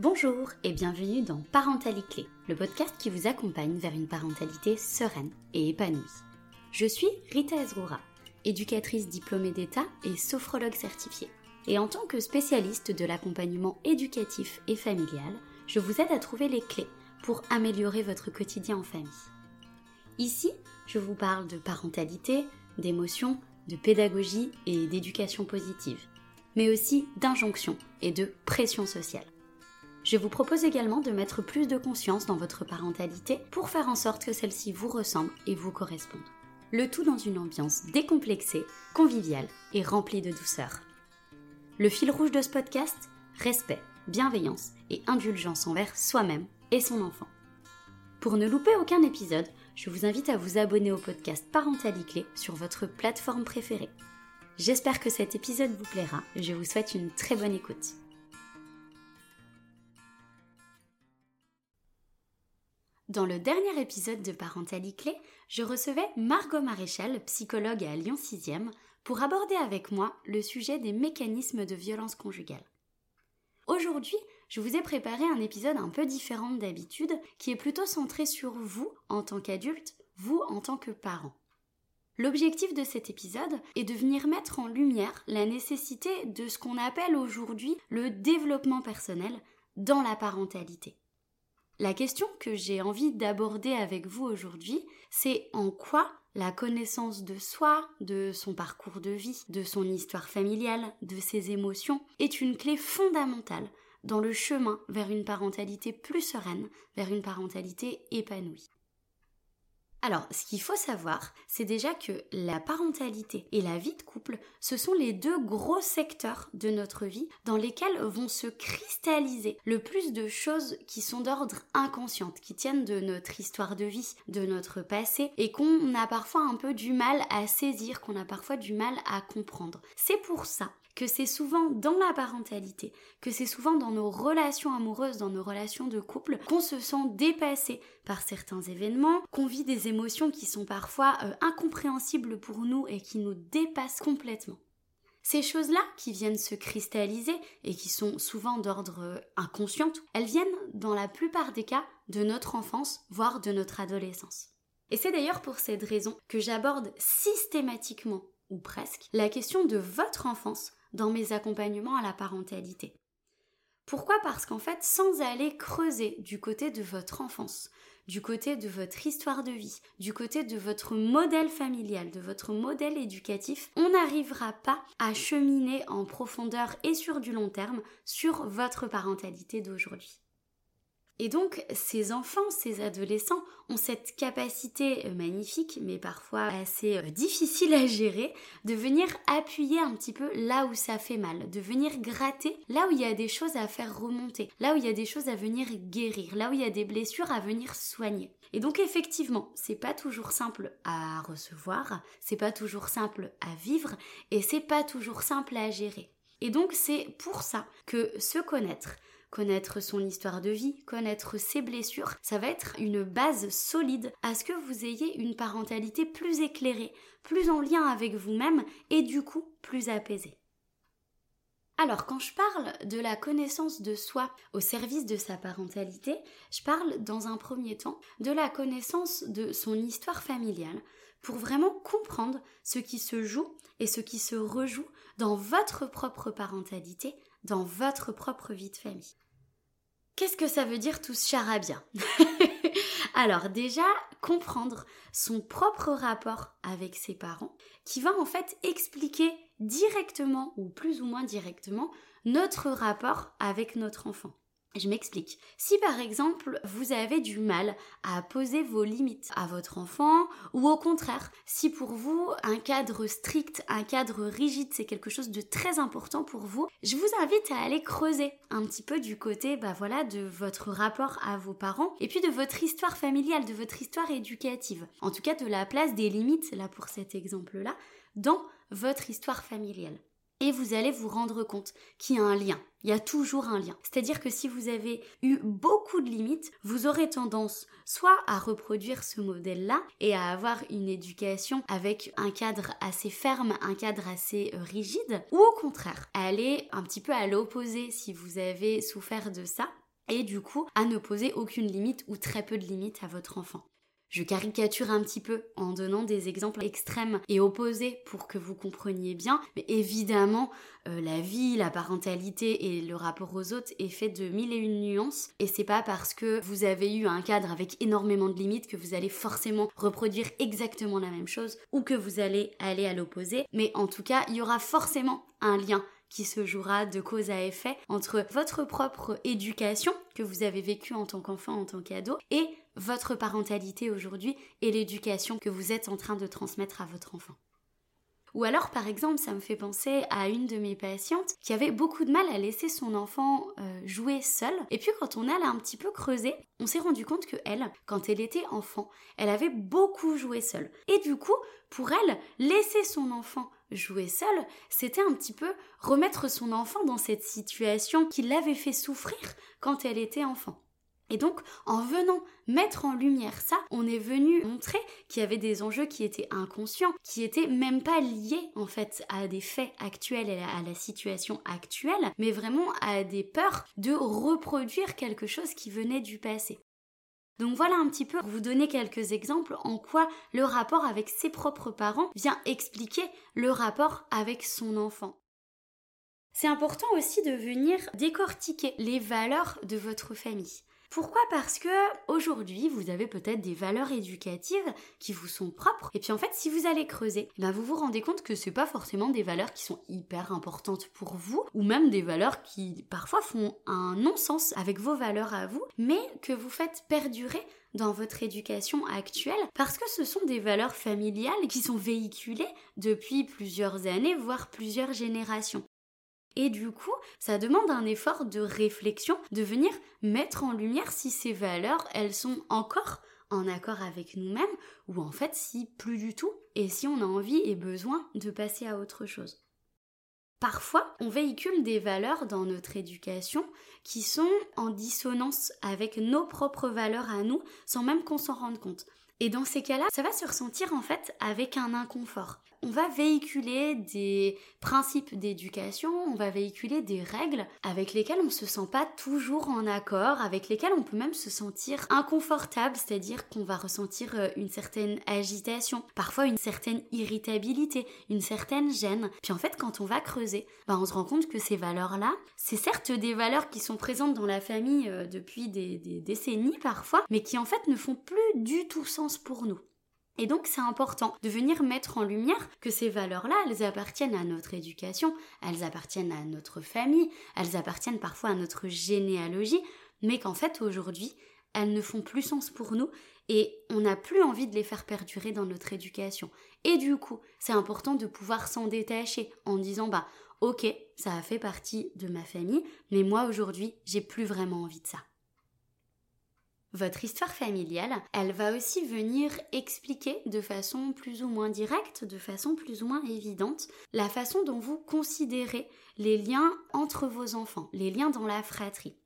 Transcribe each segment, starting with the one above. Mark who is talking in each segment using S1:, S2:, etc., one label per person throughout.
S1: Bonjour et bienvenue dans Parentalité Clé, le podcast qui vous accompagne vers une parentalité sereine et épanouie. Je suis Rita Ezroura, éducatrice diplômée d'État et sophrologue certifiée. Et en tant que spécialiste de l'accompagnement éducatif et familial, je vous aide à trouver les clés pour améliorer votre quotidien en famille. Ici, je vous parle de parentalité, d'émotion, de pédagogie et d'éducation positive, mais aussi d'injonction et de pression sociale. Je vous propose également de mettre plus de conscience dans votre parentalité pour faire en sorte que celle-ci vous ressemble et vous corresponde. Le tout dans une ambiance décomplexée, conviviale et remplie de douceur. Le fil rouge de ce podcast Respect, bienveillance et indulgence envers soi-même et son enfant. Pour ne louper aucun épisode, je vous invite à vous abonner au podcast Parentalité sur votre plateforme préférée. J'espère que cet épisode vous plaira et je vous souhaite une très bonne écoute. Dans le dernier épisode de Parentalité Clé, je recevais Margot Maréchal, psychologue à Lyon 6e, pour aborder avec moi le sujet des mécanismes de violence conjugale. Aujourd'hui, je vous ai préparé un épisode un peu différent d'habitude, qui est plutôt centré sur vous en tant qu'adulte, vous en tant que parent. L'objectif de cet épisode est de venir mettre en lumière la nécessité de ce qu'on appelle aujourd'hui le développement personnel dans la parentalité. La question que j'ai envie d'aborder avec vous aujourd'hui, c'est en quoi la connaissance de soi, de son parcours de vie, de son histoire familiale, de ses émotions, est une clé fondamentale dans le chemin vers une parentalité plus sereine, vers une parentalité épanouie. Alors, ce qu'il faut savoir, c'est déjà que la parentalité et la vie de couple, ce sont les deux gros secteurs de notre vie dans lesquels vont se cristalliser le plus de choses qui sont d'ordre inconsciente, qui tiennent de notre histoire de vie, de notre passé, et qu'on a parfois un peu du mal à saisir, qu'on a parfois du mal à comprendre. C'est pour ça que c'est souvent dans la parentalité, que c'est souvent dans nos relations amoureuses, dans nos relations de couple, qu'on se sent dépassé par certains événements, qu'on vit des émotions qui sont parfois euh, incompréhensibles pour nous et qui nous dépassent complètement. Ces choses-là qui viennent se cristalliser et qui sont souvent d'ordre euh, inconscient, elles viennent dans la plupart des cas de notre enfance, voire de notre adolescence. Et c'est d'ailleurs pour cette raison que j'aborde systématiquement, ou presque, la question de votre enfance dans mes accompagnements à la parentalité. Pourquoi? Parce qu'en fait, sans aller creuser du côté de votre enfance, du côté de votre histoire de vie, du côté de votre modèle familial, de votre modèle éducatif, on n'arrivera pas à cheminer en profondeur et sur du long terme sur votre parentalité d'aujourd'hui. Et donc, ces enfants, ces adolescents ont cette capacité euh, magnifique, mais parfois assez euh, difficile à gérer, de venir appuyer un petit peu là où ça fait mal, de venir gratter là où il y a des choses à faire remonter, là où il y a des choses à venir guérir, là où il y a des blessures à venir soigner. Et donc effectivement, c'est pas toujours simple à recevoir, c'est pas toujours simple à vivre et c'est pas toujours simple à gérer. Et donc c'est pour ça que se connaître, connaître son histoire de vie, connaître ses blessures, ça va être une base solide à ce que vous ayez une parentalité plus éclairée, plus en lien avec vous-même et du coup plus apaisée. Alors, quand je parle de la connaissance de soi au service de sa parentalité, je parle dans un premier temps de la connaissance de son histoire familiale pour vraiment comprendre ce qui se joue et ce qui se rejoue dans votre propre parentalité dans votre propre vie de famille. Qu'est-ce que ça veut dire tout ce charabia? Alors déjà, comprendre son propre rapport avec ses parents, qui va en fait expliquer directement ou plus ou moins directement notre rapport avec notre enfant. Je m'explique. Si par exemple vous avez du mal à poser vos limites à votre enfant, ou au contraire, si pour vous un cadre strict, un cadre rigide, c'est quelque chose de très important pour vous, je vous invite à aller creuser un petit peu du côté, bah voilà, de votre rapport à vos parents, et puis de votre histoire familiale, de votre histoire éducative. En tout cas, de la place des limites, là pour cet exemple-là, dans votre histoire familiale et vous allez vous rendre compte qu'il y a un lien. Il y a toujours un lien. C'est-à-dire que si vous avez eu beaucoup de limites, vous aurez tendance soit à reproduire ce modèle-là et à avoir une éducation avec un cadre assez ferme, un cadre assez euh, rigide, ou au contraire, aller un petit peu à l'opposé si vous avez souffert de ça et du coup à ne poser aucune limite ou très peu de limites à votre enfant. Je caricature un petit peu en donnant des exemples extrêmes et opposés pour que vous compreniez bien, mais évidemment, euh, la vie, la parentalité et le rapport aux autres est fait de mille et une nuances, et c'est pas parce que vous avez eu un cadre avec énormément de limites que vous allez forcément reproduire exactement la même chose ou que vous allez aller à l'opposé, mais en tout cas, il y aura forcément un lien qui se jouera de cause à effet entre votre propre éducation que vous avez vécue en tant qu'enfant, en tant qu'ado, et votre parentalité aujourd'hui et l'éducation que vous êtes en train de transmettre à votre enfant. Ou alors, par exemple, ça me fait penser à une de mes patientes qui avait beaucoup de mal à laisser son enfant euh, jouer seul. Et puis, quand on a un petit peu creusé, on s'est rendu compte que elle, quand elle était enfant, elle avait beaucoup joué seule. Et du coup, pour elle, laisser son enfant jouer seul, c'était un petit peu remettre son enfant dans cette situation qui l'avait fait souffrir quand elle était enfant. Et donc, en venant mettre en lumière ça, on est venu montrer qu'il y avait des enjeux qui étaient inconscients, qui étaient même pas liés en fait à des faits actuels et à la situation actuelle, mais vraiment à des peurs de reproduire quelque chose qui venait du passé. Donc voilà un petit peu pour vous donner quelques exemples en quoi le rapport avec ses propres parents vient expliquer le rapport avec son enfant. C'est important aussi de venir décortiquer les valeurs de votre famille. Pourquoi? Parce que aujourd'hui, vous avez peut-être des valeurs éducatives qui vous sont propres. Et puis en fait, si vous allez creuser, eh ben vous vous rendez compte que c'est pas forcément des valeurs qui sont hyper importantes pour vous, ou même des valeurs qui parfois font un non-sens avec vos valeurs à vous, mais que vous faites perdurer dans votre éducation actuelle parce que ce sont des valeurs familiales qui sont véhiculées depuis plusieurs années, voire plusieurs générations. Et du coup, ça demande un effort de réflexion, de venir mettre en lumière si ces valeurs, elles sont encore en accord avec nous-mêmes, ou en fait si plus du tout, et si on a envie et besoin de passer à autre chose. Parfois, on véhicule des valeurs dans notre éducation qui sont en dissonance avec nos propres valeurs à nous, sans même qu'on s'en rende compte. Et dans ces cas-là, ça va se ressentir en fait avec un inconfort on va véhiculer des principes d'éducation, on va véhiculer des règles avec lesquelles on ne se sent pas toujours en accord, avec lesquelles on peut même se sentir inconfortable, c'est-à-dire qu'on va ressentir euh, une certaine agitation, parfois une certaine irritabilité, une certaine gêne. Puis en fait, quand on va creuser, bah, on se rend compte que ces valeurs-là, c'est certes des valeurs qui sont présentes dans la famille euh, depuis des décennies parfois, mais qui en fait ne font plus du tout sens pour nous. Et donc c'est important de venir mettre en lumière que ces valeurs-là, elles appartiennent à notre éducation, elles appartiennent à notre famille, elles appartiennent parfois à notre généalogie, mais qu'en fait aujourd'hui, elles ne font plus sens pour nous et on n'a plus envie de les faire perdurer dans notre éducation. Et du coup, c'est important de pouvoir s'en détacher en disant bah ok, ça a fait partie de ma famille, mais moi aujourd'hui, j'ai plus vraiment envie de ça. Votre histoire familiale, elle va aussi venir expliquer de façon plus ou moins directe, de façon plus ou moins évidente, la façon dont vous considérez les liens entre vos enfants, les liens dans la fratrie.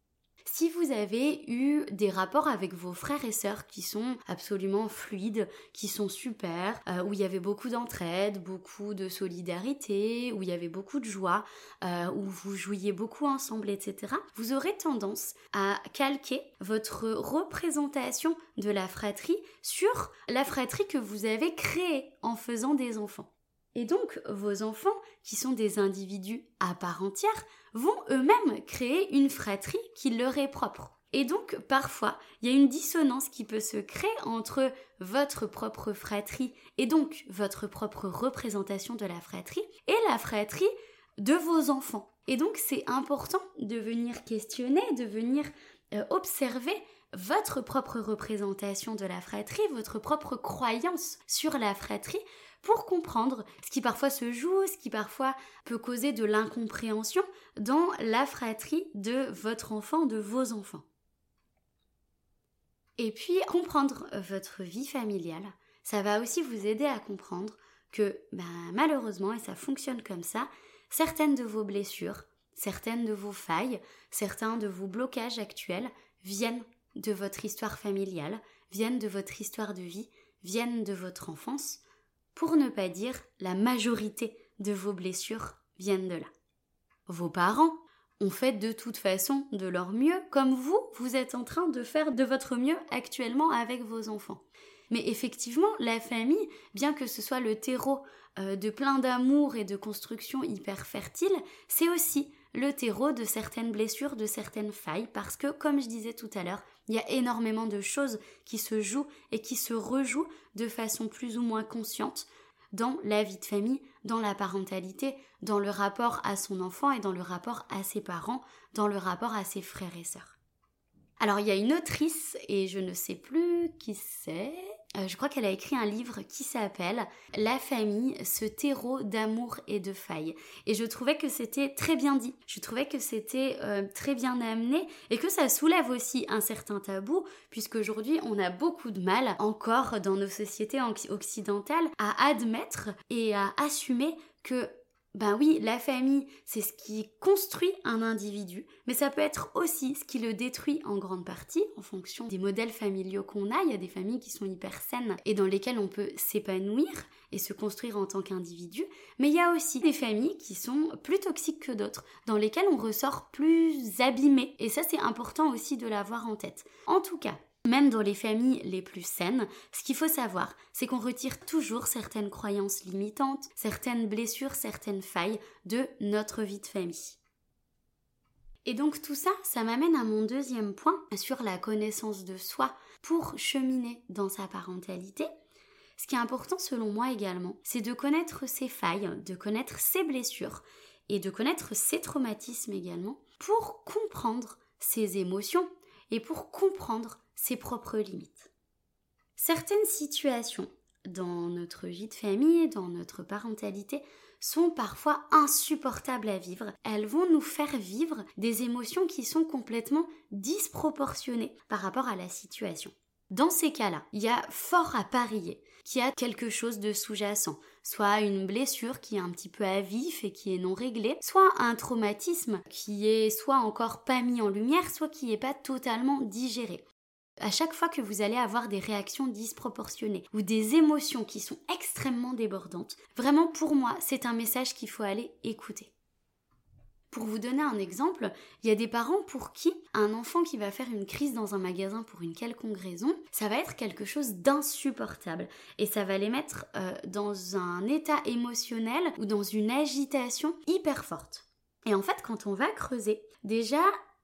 S1: Si vous avez eu des rapports avec vos frères et sœurs qui sont absolument fluides, qui sont super, euh, où il y avait beaucoup d'entraide, beaucoup de solidarité, où il y avait beaucoup de joie, euh, où vous jouiez beaucoup ensemble, etc., vous aurez tendance à calquer votre représentation de la fratrie sur la fratrie que vous avez créée en faisant des enfants. Et donc, vos enfants, qui sont des individus à part entière, vont eux-mêmes créer une fratrie qui leur est propre. Et donc, parfois, il y a une dissonance qui peut se créer entre votre propre fratrie et donc votre propre représentation de la fratrie et la fratrie de vos enfants. Et donc, c'est important de venir questionner, de venir euh, observer votre propre représentation de la fratrie, votre propre croyance sur la fratrie, pour comprendre ce qui parfois se joue, ce qui parfois peut causer de l'incompréhension dans la fratrie de votre enfant, de vos enfants. Et puis, comprendre votre vie familiale, ça va aussi vous aider à comprendre que ben, malheureusement, et ça fonctionne comme ça, certaines de vos blessures, certaines de vos failles, certains de vos blocages actuels viennent de votre histoire familiale, viennent de votre histoire de vie, viennent de votre enfance, pour ne pas dire la majorité de vos blessures viennent de là. Vos parents ont fait de toute façon de leur mieux, comme vous, vous êtes en train de faire de votre mieux actuellement avec vos enfants. Mais effectivement, la famille, bien que ce soit le terreau euh, de plein d'amour et de construction hyper fertile, c'est aussi le terreau de certaines blessures, de certaines failles, parce que, comme je disais tout à l'heure, il y a énormément de choses qui se jouent et qui se rejouent de façon plus ou moins consciente dans la vie de famille, dans la parentalité, dans le rapport à son enfant et dans le rapport à ses parents, dans le rapport à ses frères et sœurs. Alors il y a une autrice, et je ne sais plus qui c'est, je crois qu'elle a écrit un livre qui s'appelle La famille, ce terreau d'amour et de failles. Et je trouvais que c'était très bien dit, je trouvais que c'était euh, très bien amené et que ça soulève aussi un certain tabou, puisqu'aujourd'hui on a beaucoup de mal encore dans nos sociétés occidentales à admettre et à assumer que ben oui, la famille, c'est ce qui construit un individu, mais ça peut être aussi ce qui le détruit en grande partie en fonction des modèles familiaux qu'on a. Il y a des familles qui sont hyper saines et dans lesquelles on peut s'épanouir et se construire en tant qu'individu, mais il y a aussi des familles qui sont plus toxiques que d'autres, dans lesquelles on ressort plus abîmé. Et ça, c'est important aussi de l'avoir en tête. En tout cas, même dans les familles les plus saines, ce qu'il faut savoir, c'est qu'on retire toujours certaines croyances limitantes, certaines blessures, certaines failles de notre vie de famille. Et donc tout ça, ça m'amène à mon deuxième point sur la connaissance de soi pour cheminer dans sa parentalité. Ce qui est important selon moi également, c'est de connaître ses failles, de connaître ses blessures et de connaître ses traumatismes également pour comprendre ses émotions et pour comprendre ses propres limites. Certaines situations dans notre vie de famille, dans notre parentalité, sont parfois insupportables à vivre. Elles vont nous faire vivre des émotions qui sont complètement disproportionnées par rapport à la situation. Dans ces cas-là, il y a fort à parier qu'il y a quelque chose de sous-jacent, soit une blessure qui est un petit peu à vif et qui est non réglée, soit un traumatisme qui est soit encore pas mis en lumière, soit qui n'est pas totalement digéré. À chaque fois que vous allez avoir des réactions disproportionnées ou des émotions qui sont extrêmement débordantes, vraiment pour moi, c'est un message qu'il faut aller écouter. Pour vous donner un exemple, il y a des parents pour qui un enfant qui va faire une crise dans un magasin pour une quelconque raison, ça va être quelque chose d'insupportable et ça va les mettre euh, dans un état émotionnel ou dans une agitation hyper forte. Et en fait, quand on va creuser, déjà,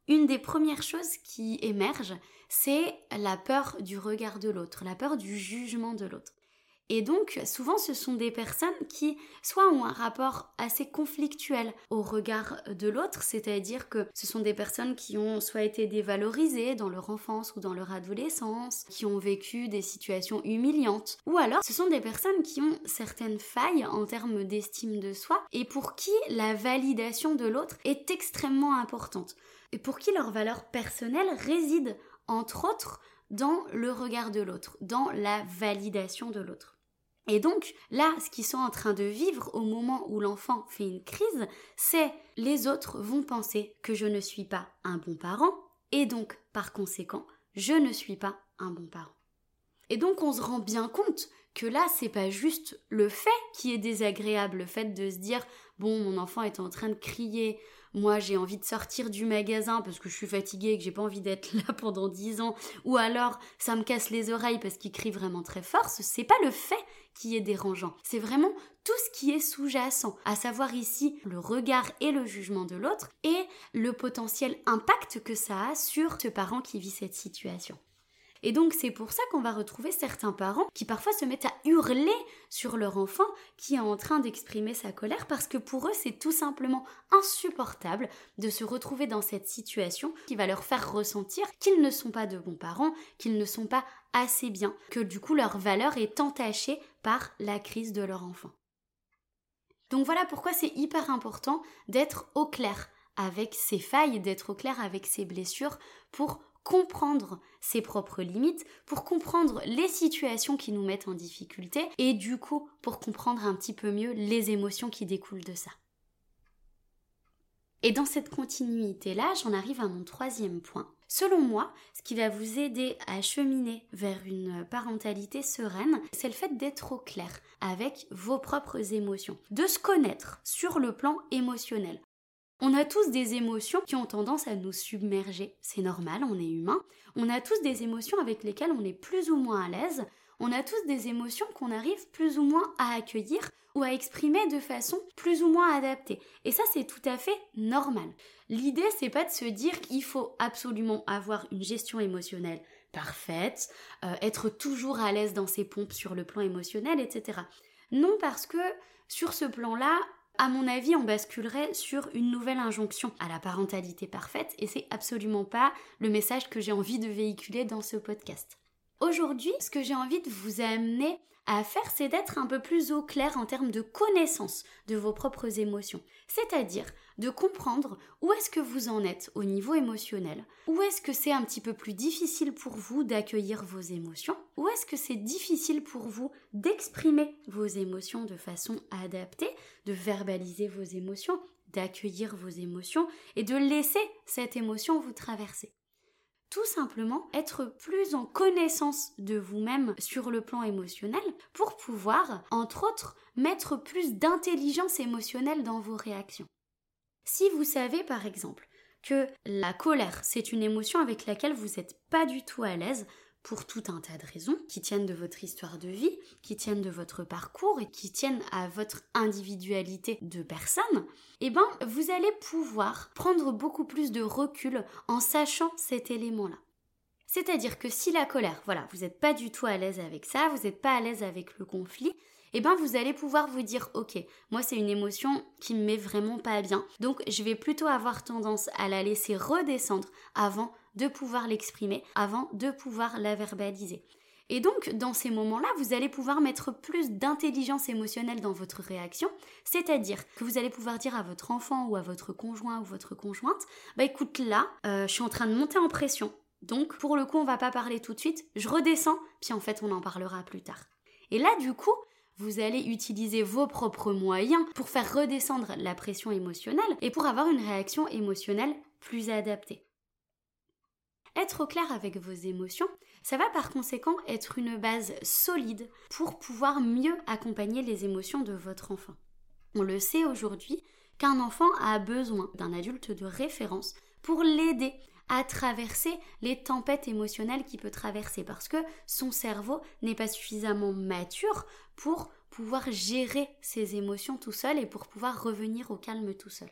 S1: une des premières choses qui émergent, c'est la peur du regard de l'autre, la peur du jugement de l'autre. Et donc, souvent, ce sont des personnes qui soit ont un rapport assez conflictuel au regard de l'autre, c'est-à-dire que ce sont des personnes qui ont soit été dévalorisées dans leur enfance ou dans leur adolescence, qui ont vécu des situations humiliantes, ou alors ce sont des personnes qui ont certaines failles en termes d'estime de soi et pour qui la validation de l'autre est extrêmement importante et pour qui leur valeur personnelle réside entre autres dans le regard de l'autre, dans la validation de l'autre. Et donc là, ce qu'ils sont en train de vivre au moment où l'enfant fait une crise, c'est les autres vont penser que je ne suis pas un bon parent, et donc par conséquent, je ne suis pas un bon parent. Et donc on se rend bien compte que là, c'est pas juste le fait qui est désagréable, le fait de se dire bon, mon enfant est en train de crier, moi j'ai envie de sortir du magasin parce que je suis fatiguée et que j'ai pas envie d'être là pendant dix ans, ou alors ça me casse les oreilles parce qu'il crie vraiment très fort, c'est pas le fait qui est dérangeant, c'est vraiment tout ce qui est sous-jacent, à savoir ici le regard et le jugement de l'autre et le potentiel impact que ça a sur ce parent qui vit cette situation. Et donc c'est pour ça qu'on va retrouver certains parents qui parfois se mettent à hurler sur leur enfant qui est en train d'exprimer sa colère parce que pour eux c'est tout simplement insupportable de se retrouver dans cette situation qui va leur faire ressentir qu'ils ne sont pas de bons parents, qu'ils ne sont pas assez bien, que du coup leur valeur est entachée la crise de leur enfant. Donc voilà pourquoi c'est hyper important d'être au clair avec ses failles, d'être au clair avec ses blessures pour comprendre ses propres limites, pour comprendre les situations qui nous mettent en difficulté et du coup pour comprendre un petit peu mieux les émotions qui découlent de ça. Et dans cette continuité-là, j'en arrive à mon troisième point. Selon moi, ce qui va vous aider à cheminer vers une parentalité sereine, c'est le fait d'être au clair avec vos propres émotions, de se connaître sur le plan émotionnel. On a tous des émotions qui ont tendance à nous submerger. C'est normal, on est humain. On a tous des émotions avec lesquelles on est plus ou moins à l'aise. On a tous des émotions qu'on arrive plus ou moins à accueillir ou à exprimer de façon plus ou moins adaptée. Et ça, c'est tout à fait normal. L'idée, c'est pas de se dire qu'il faut absolument avoir une gestion émotionnelle parfaite, euh, être toujours à l'aise dans ses pompes sur le plan émotionnel, etc. Non, parce que sur ce plan-là, à mon avis, on basculerait sur une nouvelle injonction à la parentalité parfaite et c'est absolument pas le message que j'ai envie de véhiculer dans ce podcast. Aujourd'hui, ce que j'ai envie de vous amener à faire, c'est d'être un peu plus au clair en termes de connaissance de vos propres émotions. C'est-à-dire de comprendre où est-ce que vous en êtes au niveau émotionnel, où est-ce que c'est un petit peu plus difficile pour vous d'accueillir vos émotions, où est-ce que c'est difficile pour vous d'exprimer vos émotions de façon adaptée, de verbaliser vos émotions, d'accueillir vos émotions et de laisser cette émotion vous traverser? Tout simplement être plus en connaissance de vous-même sur le plan émotionnel pour pouvoir, entre autres, mettre plus d'intelligence émotionnelle dans vos réactions. Si vous savez par exemple que la colère, c'est une émotion avec laquelle vous n'êtes pas du tout à l'aise, pour tout un tas de raisons qui tiennent de votre histoire de vie, qui tiennent de votre parcours et qui tiennent à votre individualité de personne, eh ben, vous allez pouvoir prendre beaucoup plus de recul en sachant cet élément-là. C'est-à-dire que si la colère, voilà, vous n'êtes pas du tout à l'aise avec ça, vous n'êtes pas à l'aise avec le conflit, eh ben vous allez pouvoir vous dire ok, moi c'est une émotion qui me met vraiment pas bien, donc je vais plutôt avoir tendance à la laisser redescendre avant de pouvoir l'exprimer, avant de pouvoir la verbaliser. Et donc, dans ces moments-là, vous allez pouvoir mettre plus d'intelligence émotionnelle dans votre réaction, c'est-à-dire que vous allez pouvoir dire à votre enfant ou à votre conjoint ou votre conjointe, bah écoute là, euh, je suis en train de monter en pression, donc pour le coup on va pas parler tout de suite, je redescends, puis en fait on en parlera plus tard. Et là du coup, vous allez utiliser vos propres moyens pour faire redescendre la pression émotionnelle et pour avoir une réaction émotionnelle plus adaptée. Être au clair avec vos émotions, ça va par conséquent être une base solide pour pouvoir mieux accompagner les émotions de votre enfant. On le sait aujourd'hui qu'un enfant a besoin d'un adulte de référence pour l'aider à traverser les tempêtes émotionnelles qu'il peut traverser parce que son cerveau n'est pas suffisamment mature pour pouvoir gérer ses émotions tout seul et pour pouvoir revenir au calme tout seul.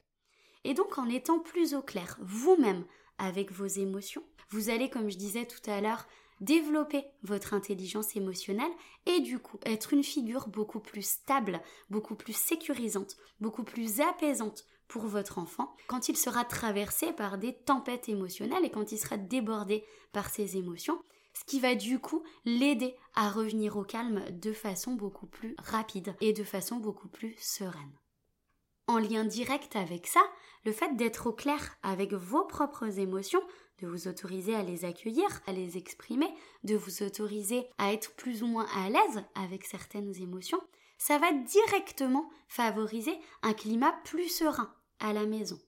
S1: Et donc en étant plus au clair vous-même avec vos émotions, vous allez, comme je disais tout à l'heure, développer votre intelligence émotionnelle et du coup être une figure beaucoup plus stable, beaucoup plus sécurisante, beaucoup plus apaisante pour votre enfant quand il sera traversé par des tempêtes émotionnelles et quand il sera débordé par ses émotions, ce qui va du coup l'aider à revenir au calme de façon beaucoup plus rapide et de façon beaucoup plus sereine. En lien direct avec ça, le fait d'être au clair avec vos propres émotions de vous autoriser à les accueillir, à les exprimer, de vous autoriser à être plus ou moins à l'aise avec certaines émotions, ça va directement favoriser un climat plus serein à la maison.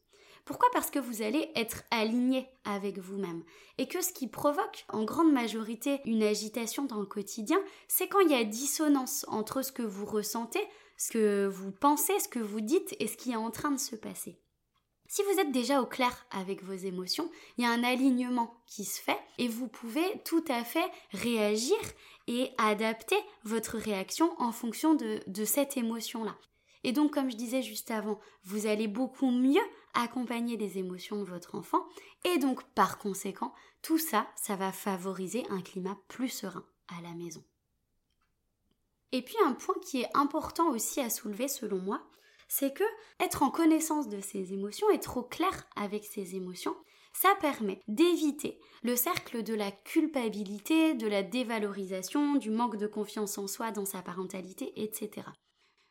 S1: Pourquoi? Parce que vous allez être aligné avec vous-même. Et que ce qui provoque en grande majorité une agitation dans le quotidien, c'est quand il y a dissonance entre ce que vous ressentez, ce que vous pensez, ce que vous dites et ce qui est en train de se passer. Si vous êtes déjà au clair avec vos émotions, il y a un alignement qui se fait et vous pouvez tout à fait réagir et adapter votre réaction en fonction de, cette émotion-là. Et donc, comme je disais juste avant, vous allez beaucoup mieux accompagner les émotions de votre enfant et donc, par conséquent, tout ça, ça va favoriser un climat plus serein à la maison. Et puis un point qui est important aussi à soulever selon moi, c'est que être en connaissance de ses émotions, être au clair avec ses émotions, ça permet d'éviter le cercle de la culpabilité, de la dévalorisation, du manque de confiance en soi dans sa parentalité, etc.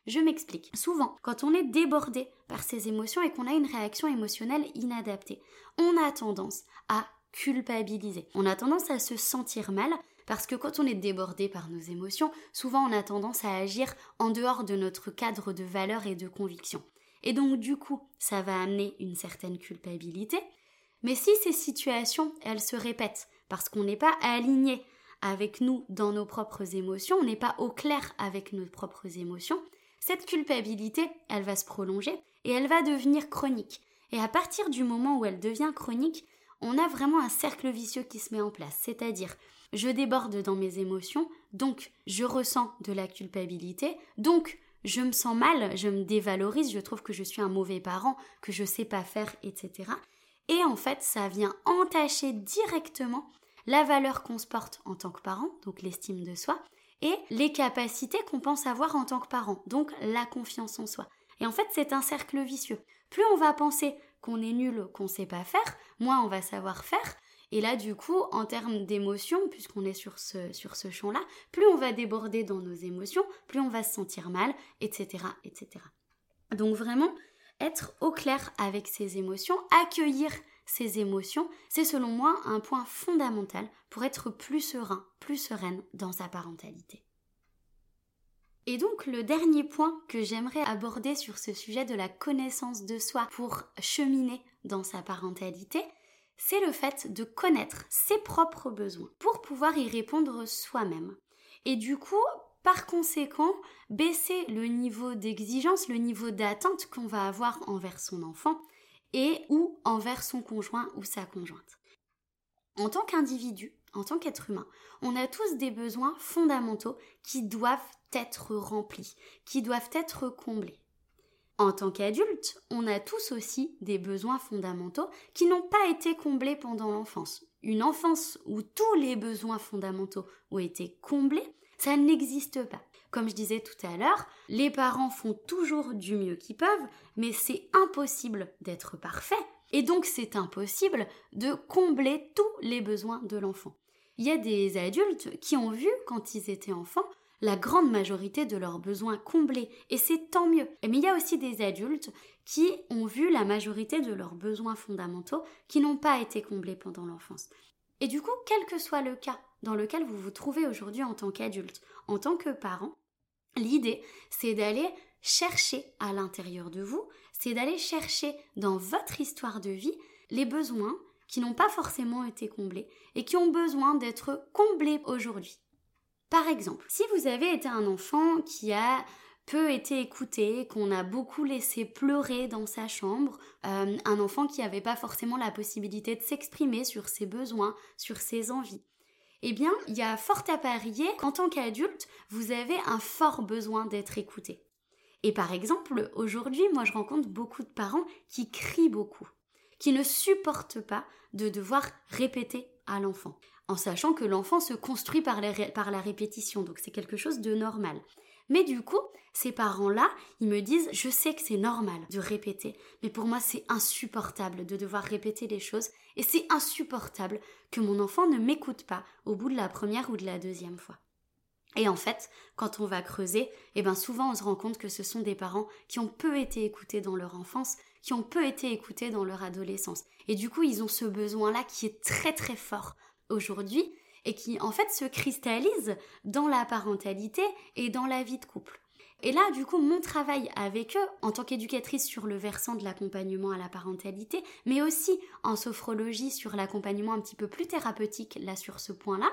S1: Je m'explique. Souvent, quand on est débordé par ses émotions et qu'on a une réaction émotionnelle inadaptée, on a tendance à culpabiliser. On a tendance à se sentir mal parce que quand on est débordé par nos émotions, souvent on a tendance à agir en dehors de notre cadre de valeurs et de convictions. Et donc du coup, ça va amener une certaine culpabilité. Mais si ces situations, elles se répètent parce qu'on n'est pas aligné avec nous dans nos propres émotions, on n'est pas au clair avec nos propres émotions, cette culpabilité, elle va se prolonger et elle va devenir chronique. Et à partir du moment où elle devient chronique, on a vraiment un cercle vicieux qui se met en place. C'est-à-dire, je déborde dans mes émotions, donc je ressens de la culpabilité, donc je me sens mal, je me dévalorise, je trouve que je suis un mauvais parent, que je sais pas faire, etc. Et en fait, ça vient entacher directement la valeur qu'on se porte en tant que parent, donc l'estime de soi, et les capacités qu'on pense avoir en tant que parent, donc la confiance en soi. Et en fait, c'est un cercle vicieux. Plus on va penser qu'on est nul, qu'on sait pas faire, moins on va savoir faire. Et là, du coup, en termes d'émotions, puisqu'on est sur ce, champ-là, plus on va déborder dans nos émotions, plus on va se sentir mal, etc., etc. Donc vraiment, être au clair avec ses émotions, accueillir ses émotions, c'est selon moi un point fondamental pour être plus serein, plus sereine dans sa parentalité. Et donc le dernier point que j'aimerais aborder sur ce sujet de la connaissance de soi pour cheminer dans sa parentalité, c'est le fait de connaître ses propres besoins pour pouvoir y répondre soi-même. Et du coup, par conséquent, baisser le niveau d'exigence, le niveau d'attente qu'on va avoir envers son enfant et ou envers son conjoint ou sa conjointe. En tant qu'individu, en tant qu'être humain, on a tous des besoins fondamentaux qui doivent être remplis, qui doivent être comblés. En tant qu'adulte, on a tous aussi des besoins fondamentaux qui n'ont pas été comblés pendant l'enfance. Une enfance où tous les besoins fondamentaux ont été comblés, ça n'existe pas. Comme je disais tout à l'heure, les parents font toujours du mieux qu'ils peuvent, mais c'est impossible d'être parfait, et donc c'est impossible de combler tous les besoins de l'enfant. Il y a des adultes qui ont vu, quand ils étaient enfants, la grande majorité de leurs besoins comblés, et c'est tant mieux. Mais il y a aussi des adultes qui ont vu la majorité de leurs besoins fondamentaux qui n'ont pas été comblés pendant l'enfance. Et du coup, quel que soit le cas dans lequel vous vous trouvez aujourd'hui en tant qu'adulte, en tant que parent, l'idée, c'est d'aller chercher à l'intérieur de vous, c'est d'aller chercher dans votre histoire de vie les besoins qui n'ont pas forcément été comblés et qui ont besoin d'être comblés aujourd'hui. Par exemple, si vous avez été un enfant qui a peu été écouté, qu'on a beaucoup laissé pleurer dans sa chambre, euh, un enfant qui n'avait pas forcément la possibilité de s'exprimer sur ses besoins, sur ses envies. Eh bien, il y a fort à parier qu'en tant qu'adulte, vous avez un fort besoin d'être écouté. Et par exemple, aujourd'hui, moi je rencontre beaucoup de parents qui crient beaucoup, qui ne supportent pas de devoir répéter à l'enfant, en sachant que l'enfant se construit par la répétition, donc c'est quelque chose de normal. Mais du coup, ces parents-là, ils me disent, je sais que c'est normal de répéter, mais pour moi c'est insupportable de devoir répéter les choses, et c'est insupportable que mon enfant ne m'écoute pas au bout de la première ou de la deuxième fois. Et en fait, quand on va creuser, eh ben souvent on se rend compte que ce sont des parents qui ont peu été écoutés dans leur enfance, qui ont peu été écoutés dans leur adolescence. Et du coup, ils ont ce besoin-là qui est très très fort aujourd'hui et qui en fait se cristallise dans la parentalité et dans la vie de couple. Et là, du coup, mon travail avec eux, en tant qu'éducatrice sur le versant de l'accompagnement à la parentalité, mais aussi en sophrologie sur l'accompagnement un petit peu plus thérapeutique, là, sur ce point-là,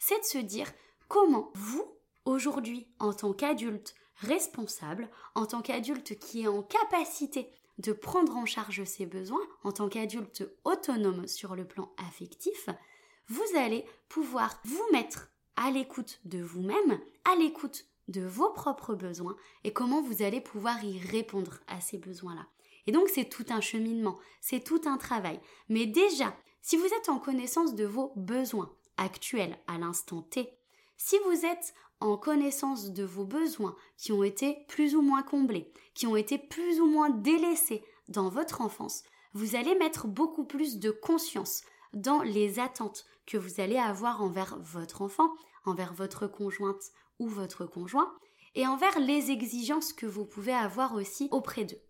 S1: c'est de se dire comment vous, aujourd'hui, en tant qu'adulte responsable, en tant qu'adulte qui est en capacité de prendre en charge ses besoins, en tant qu'adulte autonome sur le plan affectif, vous allez pouvoir vous mettre à l'écoute de vous-même, à l'écoute de vos propres besoins et comment vous allez pouvoir y répondre à ces besoins-là. Et donc c'est tout un cheminement, c'est tout un travail. Mais déjà, si vous êtes en connaissance de vos besoins actuels à l'instant T, si vous êtes en connaissance de vos besoins qui ont été plus ou moins comblés, qui ont été plus ou moins délaissés dans votre enfance, vous allez mettre beaucoup plus de conscience dans les attentes que vous allez avoir envers votre enfant, envers votre conjointe ou votre conjoint, et envers les exigences que vous pouvez avoir aussi auprès d'eux.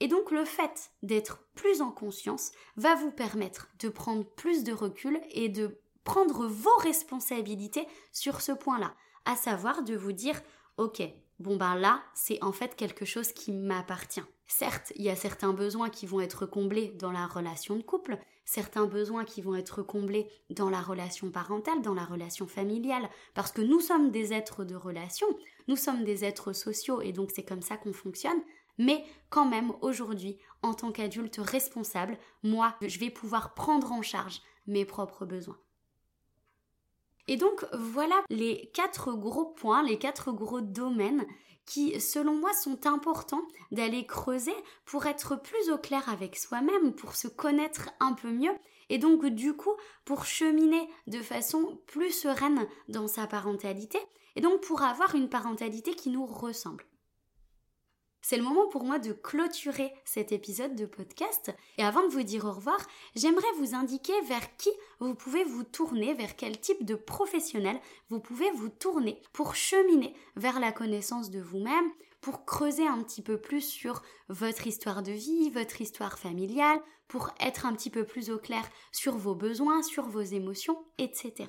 S1: Et donc le fait d'être plus en conscience va vous permettre de prendre plus de recul et de prendre vos responsabilités sur ce point-là, à savoir de vous dire OK, bon ben là, c'est en fait quelque chose qui m'appartient. Certes, il y a certains besoins qui vont être comblés dans la relation de couple, certains besoins qui vont être comblés dans la relation parentale, dans la relation familiale, parce que nous sommes des êtres de relation, nous sommes des êtres sociaux et donc c'est comme ça qu'on fonctionne, Mais quand même, aujourd'hui, en tant qu'adulte responsable, moi, je vais pouvoir prendre en charge mes propres besoins. Et donc voilà les quatre gros points, les quatre gros domaines qui, selon moi, sont importants d'aller creuser pour être plus au clair avec soi-même, pour se connaître un peu mieux, et donc du coup pour cheminer de façon plus sereine dans sa parentalité, et donc pour avoir une parentalité qui nous ressemble. C'est le moment pour moi de clôturer cet épisode de podcast. Et avant de vous dire au revoir, j'aimerais vous indiquer vers qui vous pouvez vous tourner, vers quel type de professionnel vous pouvez vous tourner pour cheminer vers la connaissance de vous-même, pour creuser un petit peu plus sur votre histoire de vie, votre histoire familiale, pour être un petit peu plus au clair sur vos besoins, sur vos émotions, etc.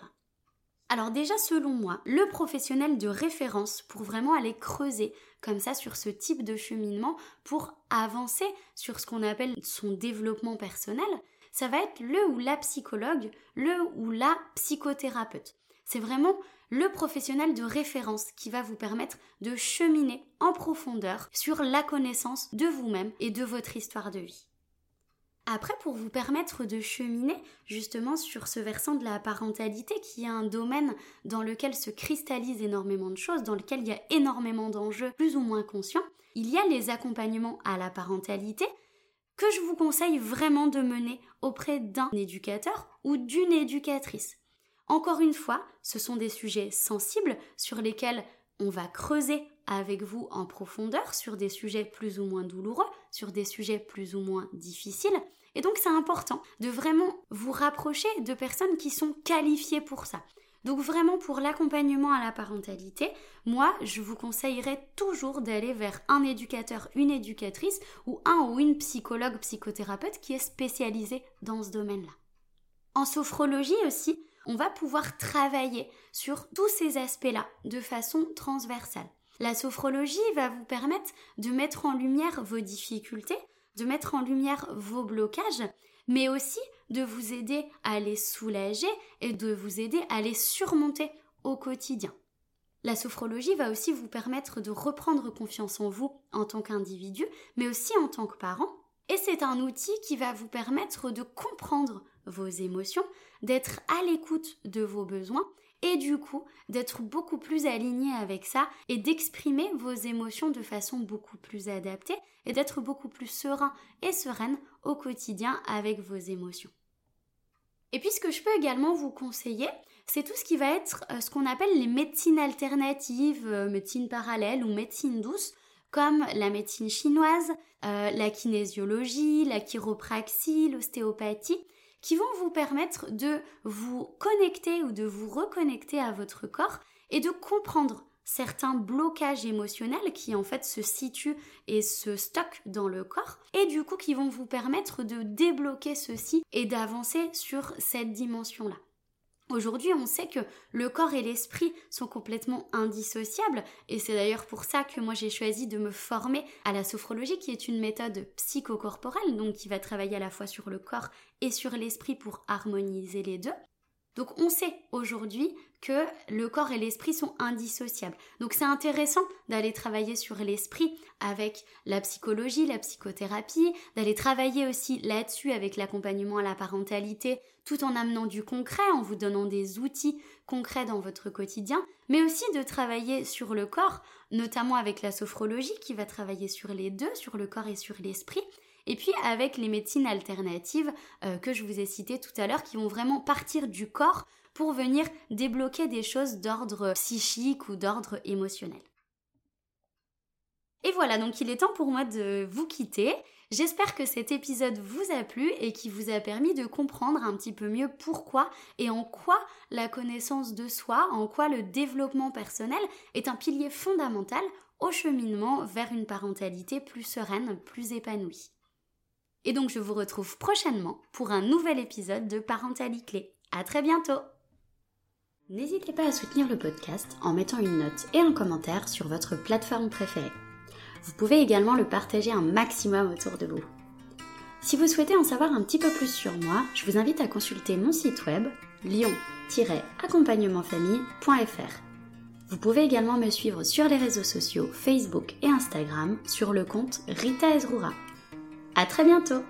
S1: Alors déjà, selon moi, le professionnel de référence pour vraiment aller creuser comme ça sur ce type de cheminement pour avancer sur ce qu'on appelle son développement personnel, ça va être le ou la psychologue, le ou la psychothérapeute. C'est vraiment le professionnel de référence qui va vous permettre de cheminer en profondeur sur la connaissance de vous-même et de votre histoire de vie. Après, pour vous permettre de cheminer justement sur ce versant de la parentalité, qui est un domaine dans lequel se cristallisent énormément de choses, dans lequel il y a énormément d'enjeux plus ou moins conscients, il y a les accompagnements à la parentalité que je vous conseille vraiment de mener auprès d'un éducateur ou d'une éducatrice. Encore une fois, ce sont des sujets sensibles sur lesquels on va creuser avec vous en profondeur sur des sujets plus ou moins douloureux, sur des sujets plus ou moins difficiles. Et donc c'est important de vraiment vous rapprocher de personnes qui sont qualifiées pour ça. Donc vraiment pour l'accompagnement à la parentalité, moi je vous conseillerais toujours d'aller vers un éducateur, une éducatrice ou un ou une psychologue, psychothérapeute qui est spécialisé dans ce domaine-là. En sophrologie aussi, on va pouvoir travailler sur tous ces aspects-là de façon transversale. La sophrologie va vous permettre de mettre en lumière vos difficultés, de mettre en lumière vos blocages, mais aussi de vous aider à les soulager et de vous aider à les surmonter au quotidien. La sophrologie va aussi vous permettre de reprendre confiance en vous en tant qu'individu, mais aussi en tant que parent. Et c'est un outil qui va vous permettre de comprendre vos émotions, d'être à l'écoute de vos besoins et du coup d'être beaucoup plus aligné avec ça et d'exprimer vos émotions de façon beaucoup plus adaptée et d'être beaucoup plus serein et sereine au quotidien avec vos émotions. Et puis ce que je peux également vous conseiller, c'est tout ce qui va être euh, ce qu'on appelle les médecines alternatives, euh, médecine parallèle ou médecine douce, comme la médecine chinoise, euh, la kinésiologie, la chiropraxie, l'ostéopathie qui vont vous permettre de vous connecter ou de vous reconnecter à votre corps et de comprendre certains blocages émotionnels qui en fait se situent et se stockent dans le corps et du coup qui vont vous permettre de débloquer ceci et d'avancer sur cette dimension-là. Aujourd'hui, on sait que le corps et l'esprit sont complètement indissociables et c'est d'ailleurs pour ça que moi j'ai choisi de me former à la sophrologie qui est une méthode psychocorporelle donc qui va travailler à la fois sur le corps et sur l'esprit pour harmoniser les deux. Donc on sait aujourd'hui que le corps et l'esprit sont indissociables. Donc c'est intéressant d'aller travailler sur l'esprit avec la psychologie, la psychothérapie, d'aller travailler aussi là-dessus avec l'accompagnement à la parentalité, tout en amenant du concret, en vous donnant des outils concrets dans votre quotidien, mais aussi de travailler sur le corps, notamment avec la sophrologie qui va travailler sur les deux, sur le corps et sur l'esprit, et puis avec les médecines alternatives euh, que je vous ai citées tout à l'heure, qui vont vraiment partir du corps pour venir débloquer des choses d'ordre psychique ou d'ordre émotionnel. Et voilà, donc il est temps pour moi de vous quitter. J'espère que cet épisode vous a plu et qui vous a permis de comprendre un petit peu mieux pourquoi et en quoi la connaissance de soi, en quoi le développement personnel est un pilier fondamental au cheminement vers une parentalité plus sereine, plus épanouie. Et donc je vous retrouve prochainement pour un nouvel épisode de Parentalité Clé. À très bientôt! N'hésitez pas à soutenir le podcast en mettant une note et un commentaire sur votre plateforme préférée. Vous pouvez également le partager un maximum autour de vous. Si vous souhaitez en savoir un petit peu plus sur moi, je vous invite à consulter mon site web lion-accompagnementfamille.fr. Vous pouvez également me suivre sur les réseaux sociaux Facebook et Instagram sur le compte Rita Ezrura. À très bientôt